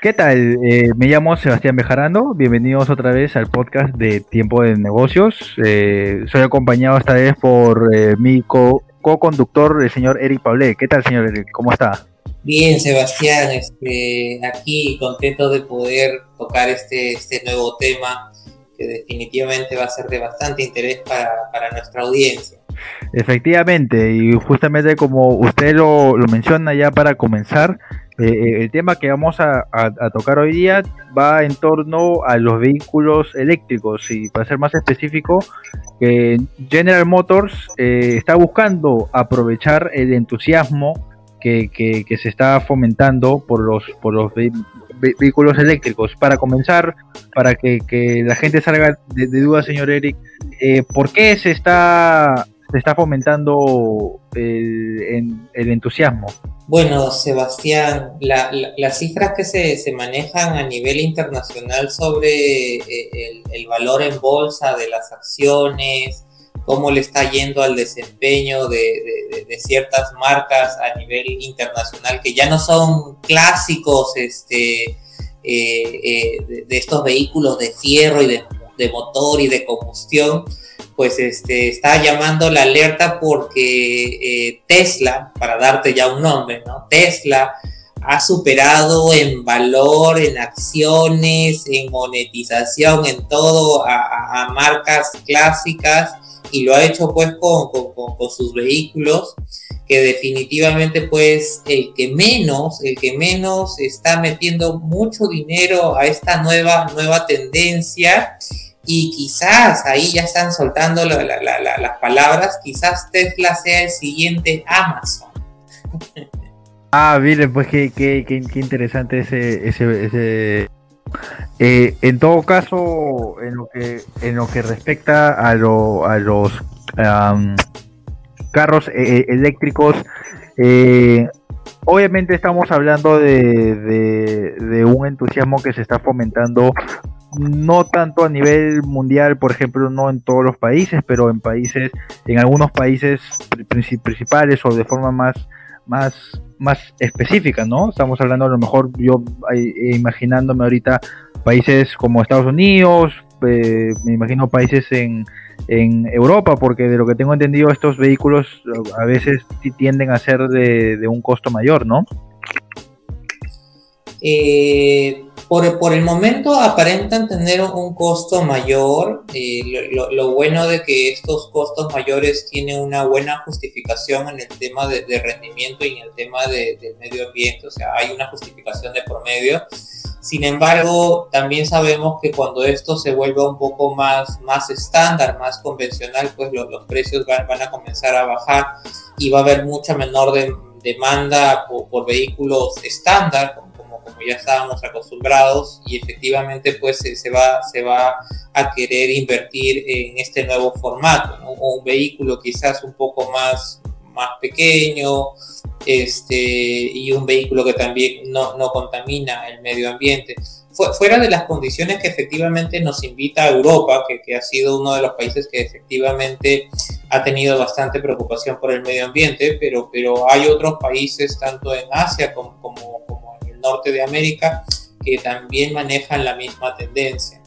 ¿Qué tal? Eh, me llamo Sebastián Bejarano. Bienvenidos otra vez al podcast de Tiempo de Negocios. Eh, soy acompañado esta vez por eh, mi co-conductor, el señor Eric Paulé. ¿Qué tal, señor Eric? ¿Cómo está? Bien, Sebastián. Este, aquí contento de poder tocar este, este nuevo tema que definitivamente va a ser de bastante interés para, para nuestra audiencia. Efectivamente, y justamente como usted lo, lo menciona ya para comenzar, eh, eh, el tema que vamos a, tocar hoy día va en torno a los vehículos eléctricos y para ser más específico, General Motors eh, está buscando aprovechar el entusiasmo que, se está fomentando por los, por los vehículos eléctricos. Para comenzar, para que, la gente salga de, de duda, señor Eric, ¿por qué se está se está fomentando el, entusiasmo. Bueno, Sebastián, las cifras que se, manejan a nivel internacional sobre eh, el, valor en bolsa de las acciones, cómo le está yendo al desempeño de, ciertas marcas a nivel internacional que ya no son clásicos este, eh, eh, de, estos vehículos de fierro y de motor y de combustión, pues este, está llamando la alerta porque eh, Tesla, para darte ya un nombre, ¿no? Tesla ha superado en valor, en acciones, en monetización, en todo a, marcas clásicas y lo ha hecho pues con, con, sus vehículos que definitivamente pues el que menos, el que menos está metiendo mucho dinero a esta nueva, nueva tendencia y quizás ahí ya están soltando las palabras, quizás Tesla sea el siguiente Amazon. ah, miren, pues qué, qué, qué, interesante ese... ese, eh, en todo caso, en lo que, en lo que respecta a, lo, a los carros eh, eh, eléctricos, obviamente estamos hablando de, de, un entusiasmo que se está fomentando no tanto a nivel mundial, por ejemplo, no en todos los países, pero en países, en algunos países principales o de forma más, más, más específica, ¿no? Estamos hablando a lo mejor, yo eh, imaginándome ahorita países como Estados Unidos, eh, me imagino países en, en Europa, porque de lo que tengo entendido estos vehículos a veces tienden a ser de, de un costo mayor, ¿no? Eh, por, el momento aparentan tener un costo mayor. Eh, lo, bueno de que estos costos mayores tienen una buena justificación en el tema de, rendimiento y en el tema del medio ambiente, o sea, hay una justificación de promedio. Sin embargo, también sabemos que cuando esto se vuelva un poco más, más estándar, más convencional, pues los precios van, van, a comenzar a bajar y va a haber mucha menor demanda por, por vehículos estándar, como ya estábamos acostumbrados y efectivamente pues se, va, se va a querer invertir en este nuevo formato, un vehículo quizás un poco más, más pequeño este, y un vehículo que también no, no contamina el medio ambiente. Fuera de las condiciones que efectivamente nos invita a Europa, que, que, ha sido uno de los países que efectivamente ha tenido bastante preocupación por el medio ambiente, pero, pero hay otros países, tanto en Asia como, norte de América que también manejan la misma tendencia.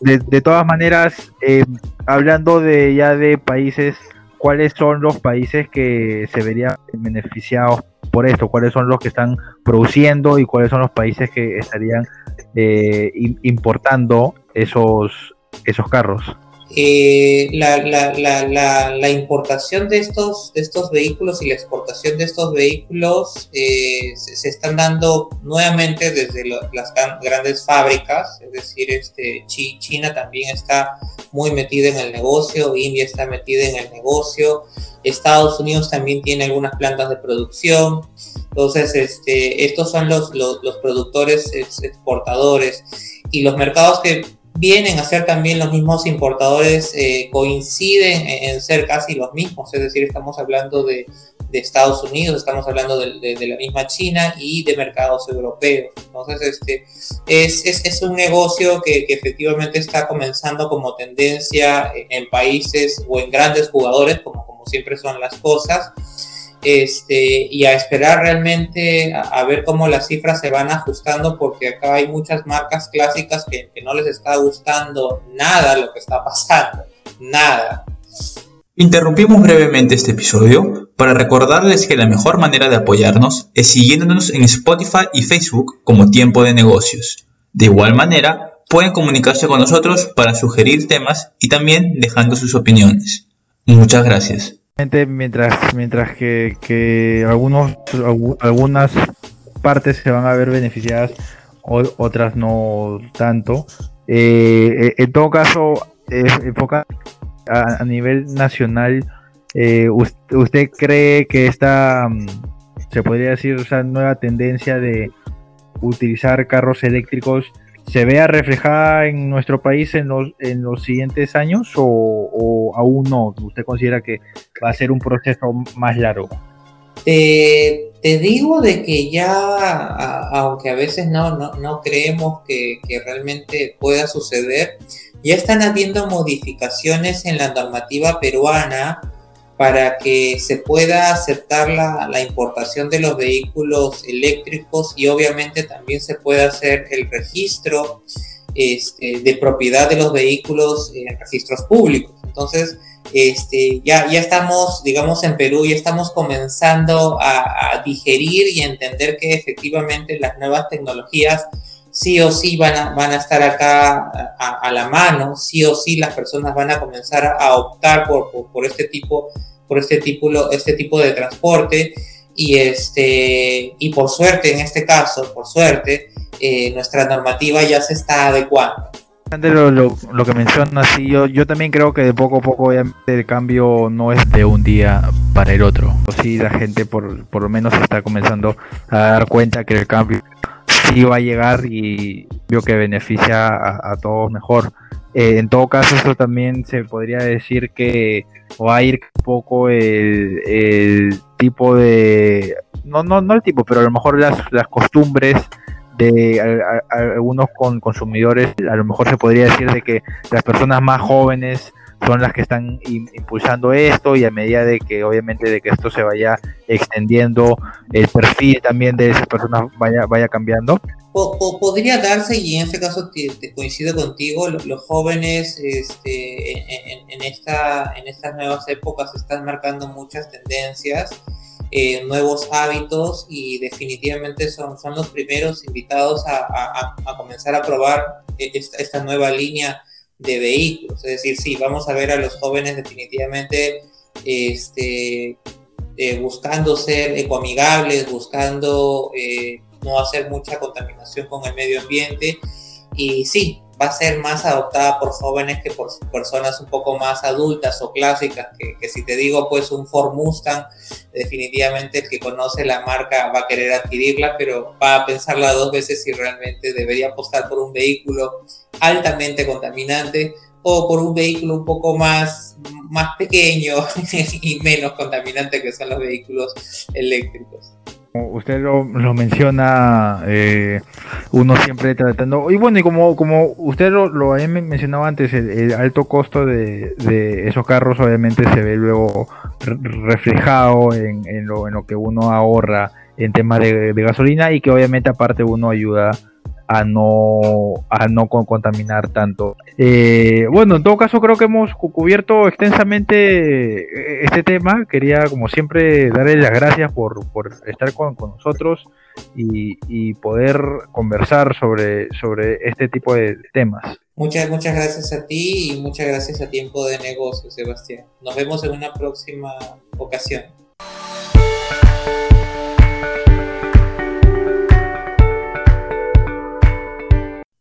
De, todas maneras, eh, hablando de ya de países, ¿cuáles son los países que se verían beneficiados por esto? ¿Cuáles son los que están produciendo y cuáles son los países que estarían eh, importando esos, esos carros? Eh, la, la, la, la, importación de estos, de estos vehículos y la exportación de estos vehículos eh, se, están dando nuevamente desde las grandes fábricas, es decir, este, China también está muy metida en el negocio, India está metida en el negocio, Estados Unidos también tiene algunas plantas de producción, entonces este, estos son los, los, los productores exportadores. Y los mercados que vienen a ser también los mismos importadores, eh, coinciden en, ser casi los mismos, es decir, estamos hablando de, Estados Unidos, estamos hablando de, la misma China y de mercados europeos. Entonces, este, es, es, un negocio que, efectivamente está comenzando como tendencia en países o en grandes jugadores, como, como siempre son las cosas. Este, y a esperar realmente a, ver cómo las cifras se van ajustando, porque acá hay muchas marcas clásicas que, que no les está gustando nada lo que está pasando, nada. Interrumpimos brevemente este episodio para recordarles que la mejor manera de apoyarnos es siguiéndonos en Spotify y Facebook como Tiempo de Negocios. De igual manera, pueden comunicarse con nosotros para sugerir temas y también dejando sus opiniones. Muchas gracias. Mientras, mientras que, algunos, algunas partes se van a ver beneficiadas, otras no tanto. Eh, en todo caso, eh, enfoca a, nivel nacional, eh, usted, cree que esta, mm, se podría decir, esa nueva tendencia de utilizar carros eléctricos se vea reflejada en nuestro país en los, en los siguientes años o, aún no? ¿Usted considera que va a ser un proceso más largo? te digo de que ya, aunque a veces no, no, creemos que, que, realmente pueda suceder, ya están habiendo modificaciones en la normativa peruana para que se pueda aceptar la, importación de los vehículos eléctricos y obviamente también se pueda hacer el registro este, de propiedad de los vehículos en registros públicos. Entonces, este, ya, ya estamos, digamos, en Perú, ya estamos comenzando a digerir y entender que efectivamente las nuevas tecnologías sí o sí van a, van a estar acá a, la mano, sí o sí las personas van a comenzar a optar por, por, este tipo por este tipo, este tipo de transporte y, este, y por suerte en este caso, por suerte, eh, nuestra normativa ya se está adecuando. Lo, lo, lo, que mencionas, sí, yo, yo también creo que de poco a poco el cambio no es de un día para el otro. Sí, la gente por, por lo menos está comenzando a dar cuenta que el cambio sí va a llegar y veo que beneficia a, todos mejor. Eh, en todo caso, esto también se podría decir que va a ir un poco el, tipo de, no, no, no el tipo, pero a lo mejor las, las costumbres de algunos con consumidores, a lo mejor se podría decir de que las personas más jóvenes son las que están impulsando esto y a medida de que obviamente de que esto se vaya extendiendo el perfil también de esas personas vaya vaya cambiando. Podría darse y en este caso te, coincido contigo los, jóvenes este, en, esta en estas nuevas épocas están marcando muchas tendencias eh, nuevos hábitos y definitivamente son, son los primeros invitados a, a, comenzar a probar esta, esta nueva línea de vehículos. Es decir, sí, vamos a ver a los jóvenes definitivamente este, eh, buscando ser ecoamigables, buscando eh, no hacer mucha contaminación con el medio ambiente. Y sí, va a ser más adoptada por jóvenes que por personas un poco más adultas o clásicas, que, si te digo pues un Ford Mustang, definitivamente el que conoce la marca va a querer adquirirla, pero va a pensarla dos veces si realmente debería apostar por un vehículo altamente contaminante o por un vehículo un poco más, más pequeño y menos contaminante que son los vehículos eléctricos. Usted lo, menciona, eh, uno siempre tratando, y bueno, y como, como usted lo, lo había mencionado antes, el, alto costo de, esos carros obviamente se ve luego reflejado en, en, lo, en lo que uno ahorra en tema de, de gasolina y que obviamente aparte uno ayuda a no, a no contaminar tanto. Eh, bueno, en todo caso creo que hemos cubierto extensamente eh, este tema. Quería, como siempre, darle las gracias por, por estar con, nosotros y, y, poder conversar sobre, sobre este tipo de temas. Muchas, muchas gracias a ti y muchas gracias a Tiempo de Negocio, Sebastián. Nos vemos en una próxima ocasión.